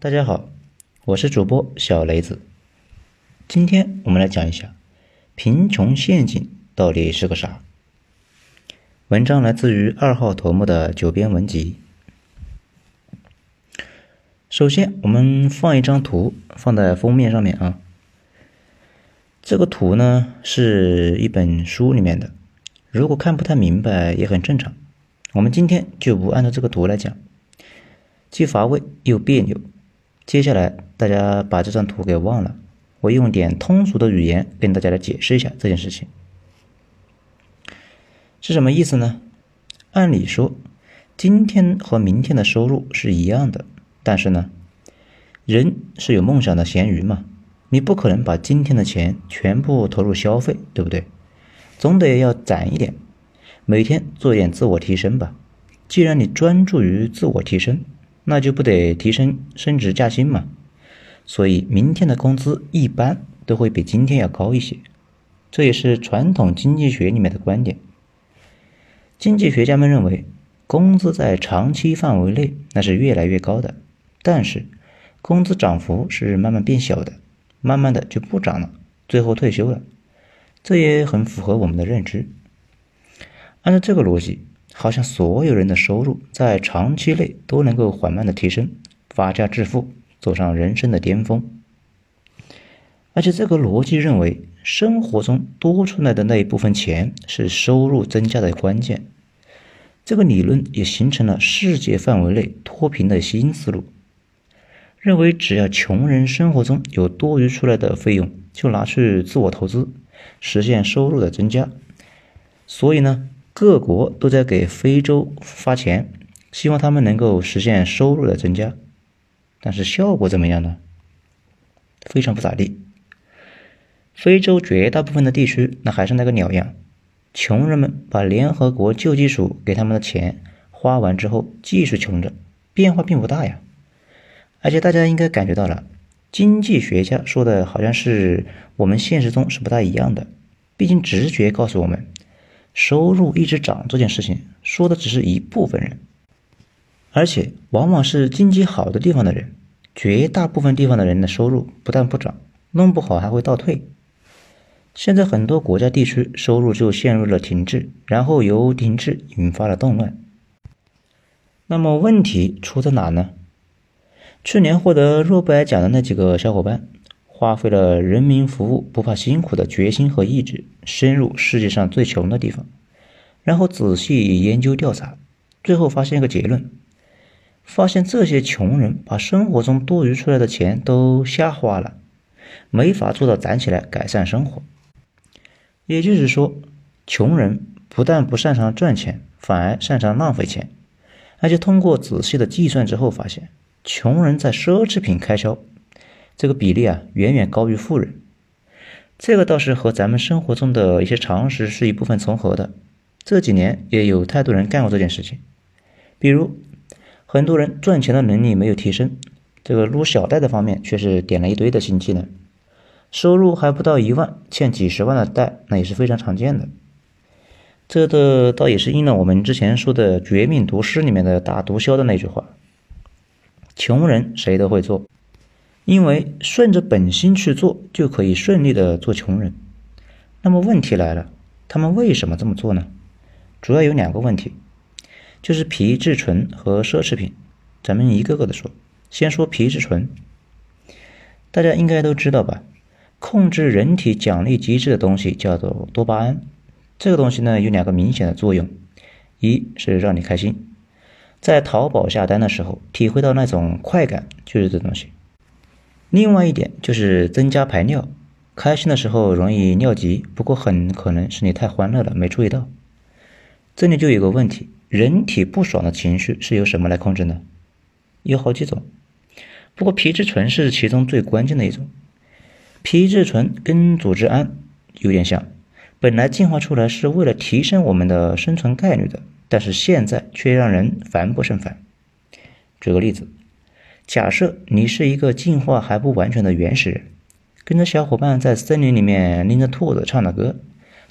大家好，我是主播小雷子。今天我们来讲一下贫穷陷阱到底是个啥。文章来自于二号头目的九编文集。首先，我们放一张图放在封面上面啊。这个图呢是一本书里面的，如果看不太明白也很正常。我们今天就不按照这个图来讲，既乏味又别扭。接下来，大家把这张图给忘了，我用点通俗的语言跟大家来解释一下这件事情是什么意思呢？按理说，今天和明天的收入是一样的，但是呢，人是有梦想的咸鱼嘛，你不可能把今天的钱全部投入消费，对不对？总得要攒一点，每天做点自我提升吧。既然你专注于自我提升。那就不得提升升职加薪嘛，所以明天的工资一般都会比今天要高一些，这也是传统经济学里面的观点。经济学家们认为，工资在长期范围内那是越来越高的，但是工资涨幅是慢慢变小的，慢慢的就不涨了，最后退休了，这也很符合我们的认知。按照这个逻辑。好像所有人的收入在长期内都能够缓慢的提升，发家致富，走上人生的巅峰。而且这个逻辑认为，生活中多出来的那一部分钱是收入增加的关键。这个理论也形成了世界范围内脱贫的新思路，认为只要穷人生活中有多余出来的费用，就拿去自我投资，实现收入的增加。所以呢？各国都在给非洲发钱，希望他们能够实现收入的增加，但是效果怎么样呢？非常不咋地。非洲绝大部分的地区，那还是那个鸟样，穷人们把联合国救济署给他们的钱花完之后，继续穷着，变化并不大呀。而且大家应该感觉到了，经济学家说的好像是我们现实中是不大一样的，毕竟直觉告诉我们。收入一直涨这件事情，说的只是一部分人，而且往往是经济好的地方的人，绝大部分地方的人的收入不但不涨，弄不好还会倒退。现在很多国家地区收入就陷入了停滞，然后由停滞引发了动乱。那么问题出在哪呢？去年获得诺贝尔奖的那几个小伙伴。花费了人民服务不怕辛苦的决心和意志，深入世界上最穷的地方，然后仔细研究调查，最后发现一个结论：发现这些穷人把生活中多余出来的钱都瞎花了，没法做到攒起来改善生活。也就是说，穷人不但不擅长赚钱，反而擅长浪费钱，而且通过仔细的计算之后发现，穷人在奢侈品开销。这个比例啊，远远高于富人。这个倒是和咱们生活中的一些常识是一部分重合的。这几年也有太多人干过这件事情。比如，很多人赚钱的能力没有提升，这个撸小贷的方面却是点了一堆的新技能。收入还不到一万，欠几十万的贷，那也是非常常见的。这的倒也是应了我们之前说的《绝命毒师》里面的打毒枭的那句话：“穷人谁都会做。”因为顺着本心去做，就可以顺利的做穷人。那么问题来了，他们为什么这么做呢？主要有两个问题，就是皮质醇和奢侈品。咱们一个个的说，先说皮质醇。大家应该都知道吧？控制人体奖励机制的东西叫做多巴胺。这个东西呢，有两个明显的作用：一是让你开心，在淘宝下单的时候体会到那种快感，就是这东西。另外一点就是增加排尿，开心的时候容易尿急，不过很可能是你太欢乐了没注意到。这里就有个问题，人体不爽的情绪是由什么来控制呢？有好几种，不过皮质醇是其中最关键的一种。皮质醇跟组织胺有点像，本来进化出来是为了提升我们的生存概率的，但是现在却让人烦不胜烦。举个例子。假设你是一个进化还不完全的原始人，跟着小伙伴在森林里面拎着兔子唱着歌，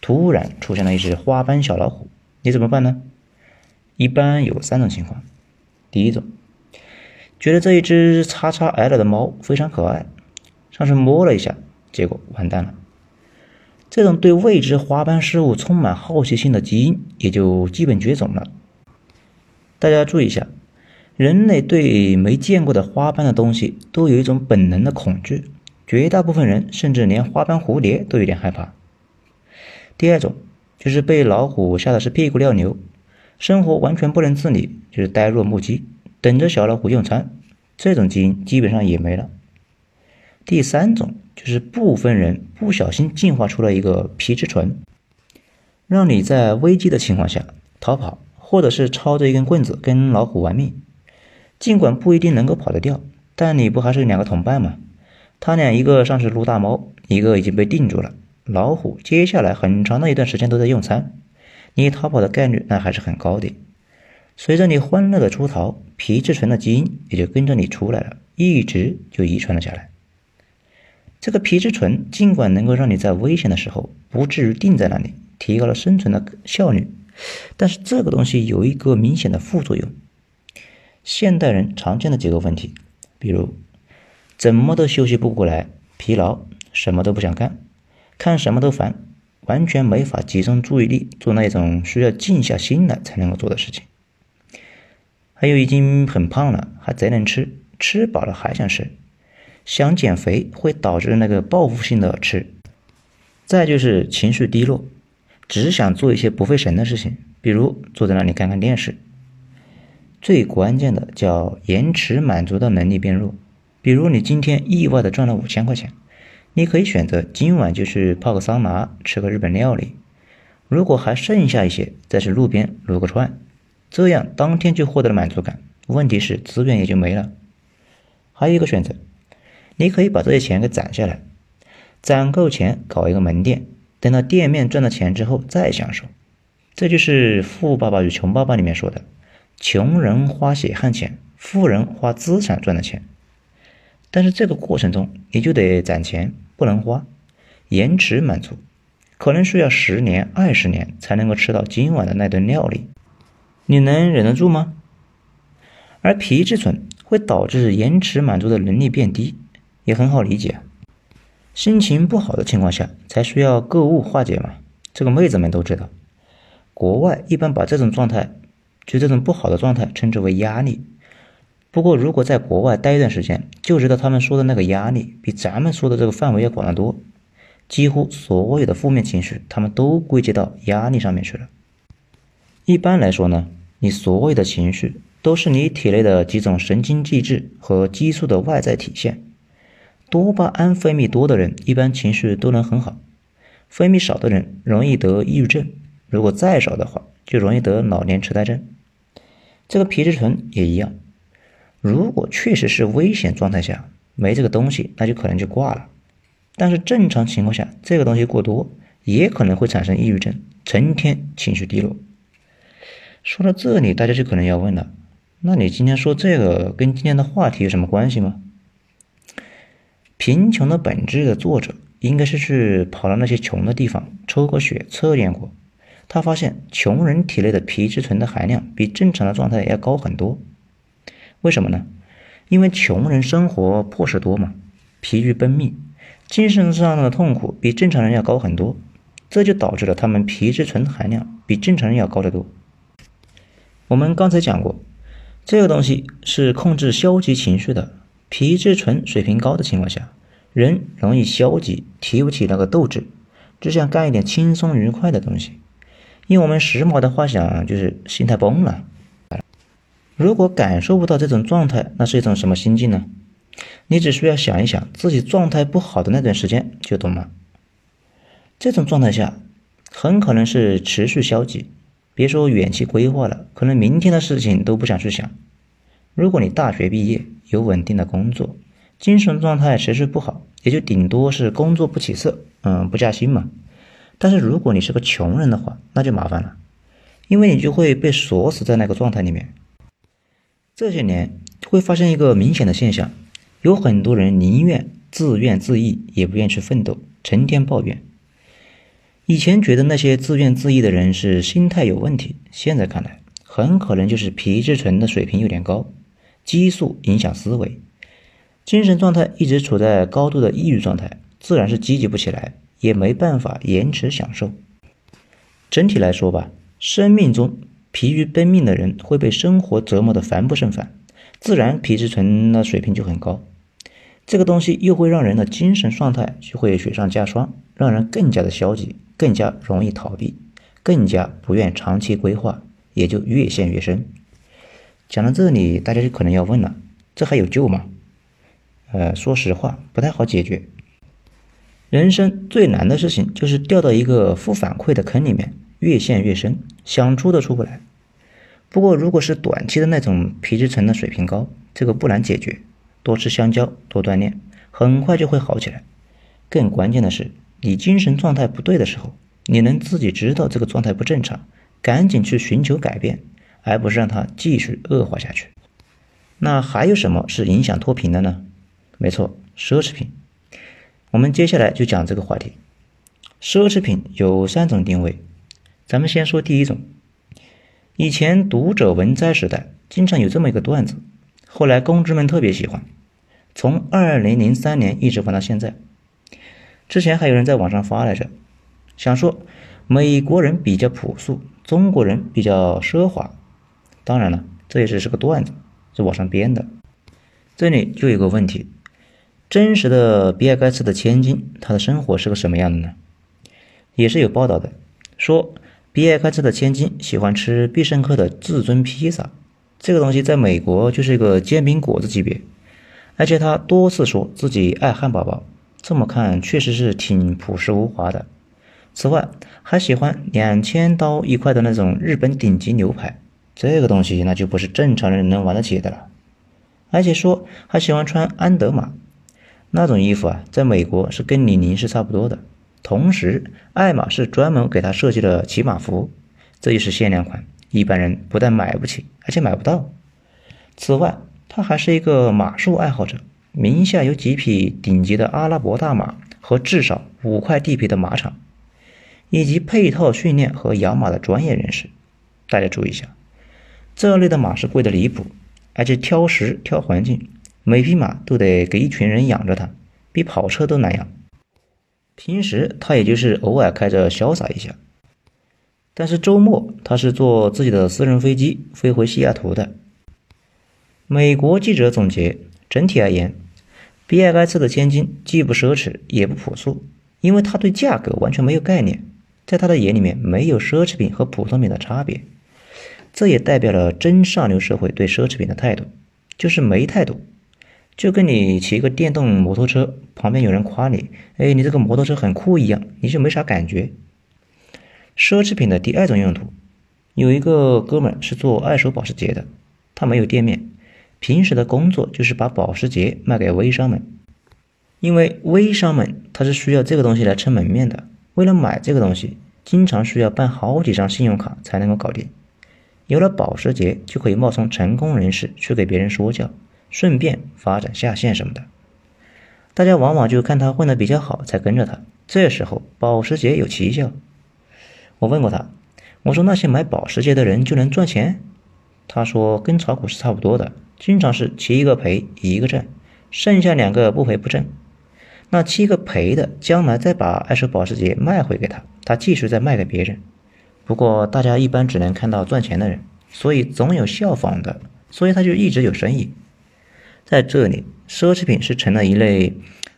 突然出现了一只花斑小老虎，你怎么办呢？一般有三种情况。第一种，觉得这一只叉叉 L 的猫非常可爱，上去摸了一下，结果完蛋了。这种对未知花斑事物充满好奇心的基因也就基本绝种了。大家注意一下，人类对没见过的花斑的东西都有一种本能的恐惧，绝大部分人甚至连花斑蝴蝶都有点害怕。第二种就是被老虎吓得是屁股尿流，生活完全不能自理，就是呆若木鸡，等着小老虎用餐，这种基因基本上也没了。第三种就是部分人不小心进化出了一个皮质醇，让你在危机的情况下逃跑，或者是抄着一根棍子跟老虎玩命。尽管不一定能够跑得掉，但你不还是两个同伴吗？他俩一个上去撸大猫，一个已经被定住了。老虎接下来很长的一段时间都在用餐，你逃跑的概率那还是很高的。随着你欢乐的出逃，皮质醇的基因也就跟着你出来了，一直就遗传了下来。这个皮质醇尽管能够让你在危险的时候不至于定在那里，提高了生存的效率，但是这个东西有一个明显的副作用。现代人常见的几个问题，比如怎么都休息不过来，疲劳，什么都不想干，看什么都烦，完全没法集中注意力做那种需要静下心来才能够做的事情。还有已经很胖了，还贼能吃，吃饱了还想吃。想减肥会导致那个报复性的吃，再就是情绪低落，只想做一些不费神的事情，比如坐在那里看看电视。最关键的叫延迟满足的能力变弱，比如你今天意外的赚了五千块钱，你可以选择今晚就去泡个桑拿，吃个日本料理，如果还剩下一些，再去路边撸个串，这样当天就获得了满足感。问题是资源也就没了。还有一个选择。你可以把这些钱给攒下来，攒够钱搞一个门店，等到店面赚了钱之后再享受。这就是《富爸爸与穷爸爸》里面说的：穷人花血汗钱，富人花资产赚的钱。但是这个过程中你就得攒钱，不能花，延迟满足，可能需要十年、二十年才能够吃到今晚的那顿料理。你能忍得住吗？而皮质醇会导致延迟满足的能力变低。也很好理解，心情不好的情况下才需要购物化解嘛。这个妹子们都知道，国外一般把这种状态，就这种不好的状态称之为压力。不过如果在国外待一段时间，就知道他们说的那个压力比咱们说的这个范围要广得多。几乎所有的负面情绪，他们都归结到压力上面去了。一般来说呢，你所有的情绪都是你体内的几种神经机制和激素的外在体现。多巴胺分泌多的人，一般情绪都能很好；分泌少的人容易得抑郁症，如果再少的话，就容易得老年痴呆症。这个皮质醇也一样，如果确实是危险状态下没这个东西，那就可能就挂了。但是正常情况下，这个东西过多，也可能会产生抑郁症，成天情绪低落。说到这里，大家就可能要问了：那你今天说这个跟今天的话题有什么关系吗？贫穷的本质的作者应该是去跑到那些穷的地方抽过血测验过，他发现穷人体内的皮质醇的含量比正常的状态要高很多。为什么呢？因为穷人生活破事多嘛，疲于奔命，精神上的痛苦比正常人要高很多，这就导致了他们皮质醇含量比正常人要高得多。我们刚才讲过，这个东西是控制消极情绪的。皮质醇水平高的情况下，人容易消极，提不起那个斗志，只想干一点轻松愉快的东西。用我们时髦的话讲，就是心态崩了。如果感受不到这种状态，那是一种什么心境呢？你只需要想一想自己状态不好的那段时间，就懂了。这种状态下，很可能是持续消极，别说远期规划了，可能明天的事情都不想去想。如果你大学毕业，有稳定的工作，精神状态持续不好，也就顶多是工作不起色，嗯，不加薪嘛。但是如果你是个穷人的话，那就麻烦了，因为你就会被锁死在那个状态里面。这些年会发现一个明显的现象，有很多人宁愿自怨自艾，也不愿去奋斗，成天抱怨。以前觉得那些自怨自艾的人是心态有问题，现在看来，很可能就是皮质醇的水平有点高。激素影响思维，精神状态一直处在高度的抑郁状态，自然是积极不起来，也没办法延迟享受。整体来说吧，生命中疲于奔命的人会被生活折磨得烦不胜烦，自然皮质醇的水平就很高。这个东西又会让人的精神状态就会雪上加霜，让人更加的消极，更加容易逃避，更加不愿长期规划，也就越陷越深。讲到这里，大家就可能要问了：这还有救吗？呃，说实话，不太好解决。人生最难的事情就是掉到一个负反馈的坑里面，越陷越深，想出都出不来。不过，如果是短期的那种皮质层的水平高，这个不难解决，多吃香蕉，多锻炼，很快就会好起来。更关键的是，你精神状态不对的时候，你能自己知道这个状态不正常，赶紧去寻求改变，而不是让它继续恶化下去。那还有什么是影响脱贫的呢？没错，奢侈品。我们接下来就讲这个话题。奢侈品有三种定位，咱们先说第一种。以前读者文摘时代，经常有这么一个段子，后来公知们特别喜欢，从二零零三年一直放到现在。之前还有人在网上发来着，想说美国人比较朴素，中国人比较奢华。当然了，这也只是个段子，是网上编的。这里就有个问题。真实的比尔盖茨的千金，他的生活是个什么样的呢？也是有报道的，说比尔盖茨的千金喜欢吃必胜客的至尊披萨，这个东西在美国就是一个煎饼果子级别，而且他多次说自己爱汉堡包，这么看确实是挺朴实无华的。此外，还喜欢两千刀一块的那种日本顶级牛排，这个东西那就不是正常人能玩得起的了。而且说还喜欢穿安德玛。那种衣服啊，在美国是跟李宁是差不多的。同时，爱马仕专门给他设计了骑马服，这也是限量款，一般人不但买不起，而且买不到。此外，他还是一个马术爱好者，名下有几匹顶级的阿拉伯大马和至少五块地皮的马场，以及配套训练和养马的专业人士。大家注意一下，这类的马是贵的离谱，而且挑食挑环境。每匹马都得给一群人养着它，比跑车都难养。平时他也就是偶尔开着潇洒一下，但是周末他是坐自己的私人飞机飞回西雅图的。美国记者总结：整体而言，比尔盖茨的千金既不奢侈也不朴素，因为他对价格完全没有概念，在他的眼里面没有奢侈品和普通品的差别。这也代表了真上流社会对奢侈品的态度，就是没态度。就跟你骑一个电动摩托车，旁边有人夸你，哎，你这个摩托车很酷一样，你就没啥感觉。奢侈品的第二种用途，有一个哥们是做二手保时捷的，他没有店面，平时的工作就是把保时捷卖给微商们，因为微商们他是需要这个东西来撑门面的，为了买这个东西，经常需要办好几张信用卡才能够搞定。有了保时捷，就可以冒充成功人士去给别人说教。顺便发展下线什么的，大家往往就看他混得比较好才跟着他。这时候保时捷有奇效。我问过他，我说那些买保时捷的人就能赚钱？他说跟炒股是差不多的，经常是七个赔一个挣，剩下两个不赔不挣。那七个赔的将来再把二手保时捷卖回给他，他继续再卖给别人。不过大家一般只能看到赚钱的人，所以总有效仿的，所以他就一直有生意。在这里，奢侈品是成了一类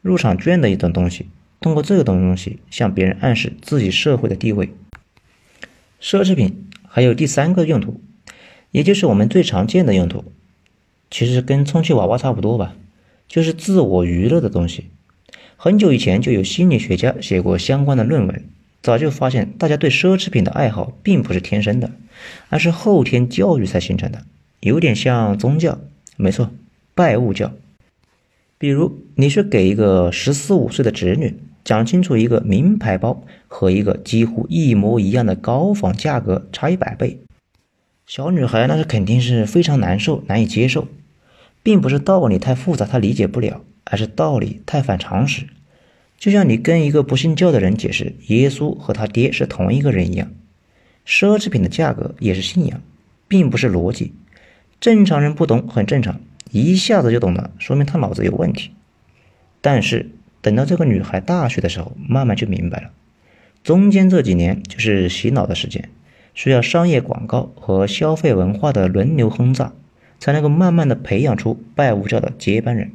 入场券的一种东西，通过这个东西向别人暗示自己社会的地位。奢侈品还有第三个用途，也就是我们最常见的用途，其实跟充气娃娃差不多吧，就是自我娱乐的东西。很久以前就有心理学家写过相关的论文，早就发现大家对奢侈品的爱好并不是天生的，而是后天教育才形成的，有点像宗教。没错。拜物教，比如你去给一个十四五岁的侄女讲清楚一个名牌包和一个几乎一模一样的高仿价格差一百倍，小女孩那是肯定是非常难受、难以接受，并不是道理太复杂她理解不了，而是道理太反常识。就像你跟一个不信教的人解释耶稣和他爹是同一个人一样，奢侈品的价格也是信仰，并不是逻辑。正常人不懂很正常。一下子就懂了，说明他脑子有问题。但是等到这个女孩大学的时候，慢慢就明白了，中间这几年就是洗脑的时间，需要商业广告和消费文化的轮流轰炸，才能够慢慢的培养出拜物教的接班人。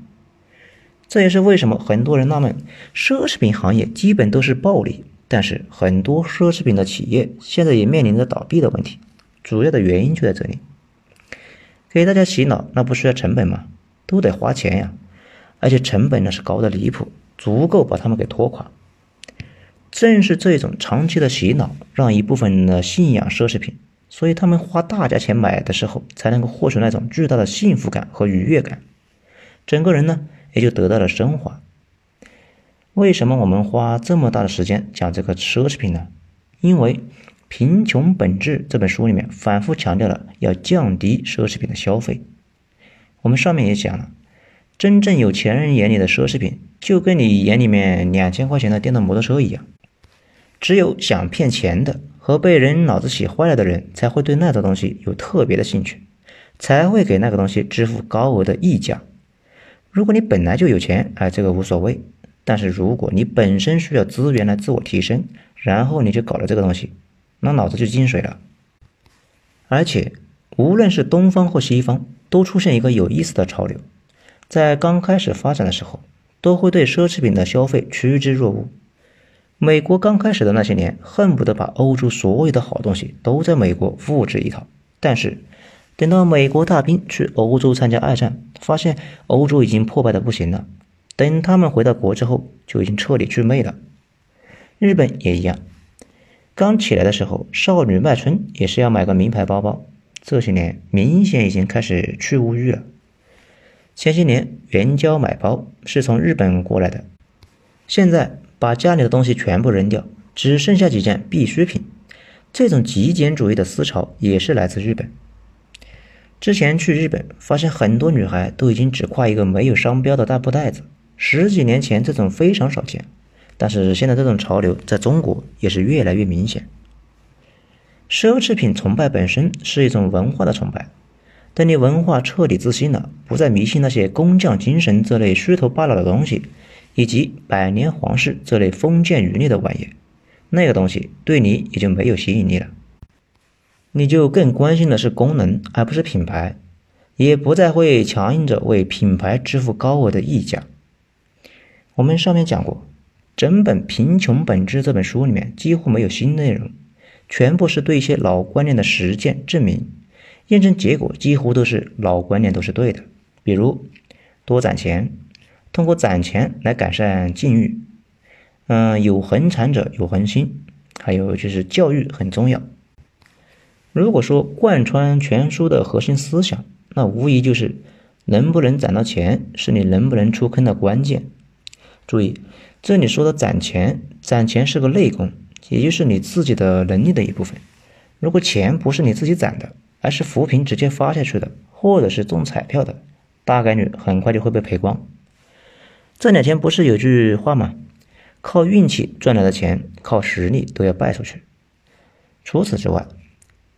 这也是为什么很多人纳闷，奢侈品行业基本都是暴利，但是很多奢侈品的企业现在也面临着倒闭的问题，主要的原因就在这里。给大家洗脑，那不需要成本吗？都得花钱呀，而且成本呢是高的离谱，足够把他们给拖垮。正是这种长期的洗脑，让一部分人呢信仰奢侈品，所以他们花大价钱买的时候，才能够获取那种巨大的幸福感和愉悦感，整个人呢也就得到了升华。为什么我们花这么大的时间讲这个奢侈品呢？因为。《贫穷本质》这本书里面反复强调了要降低奢侈品的消费。我们上面也讲了，真正有钱人眼里的奢侈品，就跟你眼里面两千块钱的电动摩托车一样。只有想骗钱的和被人脑子洗坏了的人，才会对那种东西有特别的兴趣，才会给那个东西支付高额的溢价。如果你本来就有钱，哎，这个无所谓。但是如果你本身需要资源来自我提升，然后你就搞了这个东西。那脑子就进水了，而且无论是东方或西方，都出现一个有意思的潮流，在刚开始发展的时候，都会对奢侈品的消费趋之若鹜。美国刚开始的那些年，恨不得把欧洲所有的好东西都在美国复制一套，但是等到美国大兵去欧洲参加二战，发现欧洲已经破败的不行了，等他们回到国之后，就已经彻底祛魅了。日本也一样。刚起来的时候，少女卖春也是要买个名牌包包。这些年明显已经开始去物欲了。前些年援交买包是从日本过来的，现在把家里的东西全部扔掉，只剩下几件必需品。这种极简主义的思潮也是来自日本。之前去日本，发现很多女孩都已经只挎一个没有商标的大布袋子。十几年前这种非常少见。但是现在这种潮流在中国也是越来越明显。奢侈品崇拜本身是一种文化的崇拜，等你文化彻底自信了，不再迷信那些工匠精神这类虚头巴脑的东西，以及百年皇室这类封建余孽的玩意，那个东西对你也就没有吸引力了。你就更关心的是功能，而不是品牌，也不再会强硬着为品牌支付高额的溢价。我们上面讲过。整本《贫穷本质》这本书里面几乎没有新内容，全部是对一些老观念的实践证明、验证结果，几乎都是老观念都是对的。比如多攒钱，通过攒钱来改善境遇。嗯，有恒产者有恒心，还有就是教育很重要。如果说贯穿全书的核心思想，那无疑就是能不能攒到钱是你能不能出坑的关键。注意。这里说的攒钱，攒钱是个内功，也就是你自己的能力的一部分。如果钱不是你自己攒的，而是扶贫直接发下去的，或者是中彩票的，大概率很快就会被赔光。这两天不是有句话吗？靠运气赚来的钱，靠实力都要败出去。除此之外，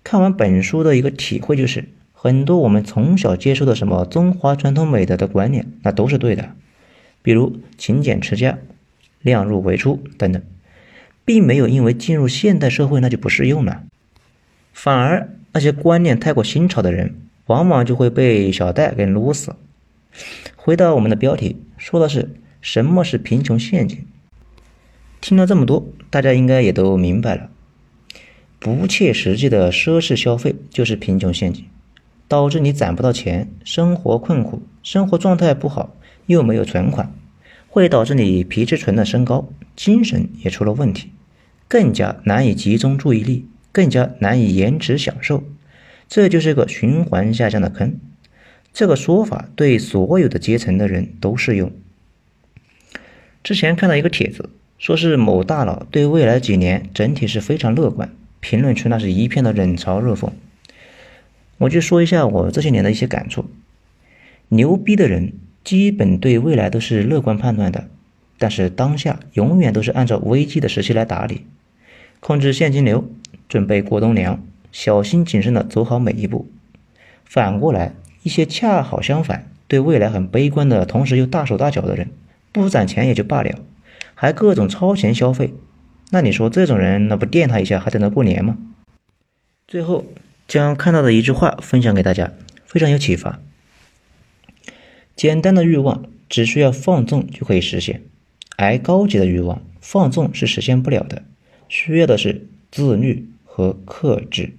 看完本书的一个体会就是，很多我们从小接受的什么中华传统美德的观念，那都是对的，比如勤俭持家。量入为出等等，并没有因为进入现代社会那就不适用了，反而那些观念太过新潮的人，往往就会被小戴给撸死。回到我们的标题，说的是什么是贫穷陷阱。听了这么多，大家应该也都明白了，不切实际的奢侈消费就是贫穷陷阱，导致你攒不到钱，生活困苦，生活状态不好，又没有存款。会导致你皮质醇的升高，精神也出了问题，更加难以集中注意力，更加难以延迟享受，这就是个循环下降的坑。这个说法对所有的阶层的人都适用。之前看到一个帖子，说是某大佬对未来几年整体是非常乐观，评论区那是一片的冷嘲热讽。我就说一下我这些年的一些感触，牛逼的人。基本对未来都是乐观判断的，但是当下永远都是按照危机的时期来打理，控制现金流，准备过冬粮，小心谨慎的走好每一步。反过来，一些恰好相反，对未来很悲观的同时又大手大脚的人，不攒钱也就罢了，还各种超前消费，那你说这种人，那不电他一下还等到过年吗？最后将看到的一句话分享给大家，非常有启发。简单的欲望只需要放纵就可以实现，而高级的欲望放纵是实现不了的，需要的是自律和克制。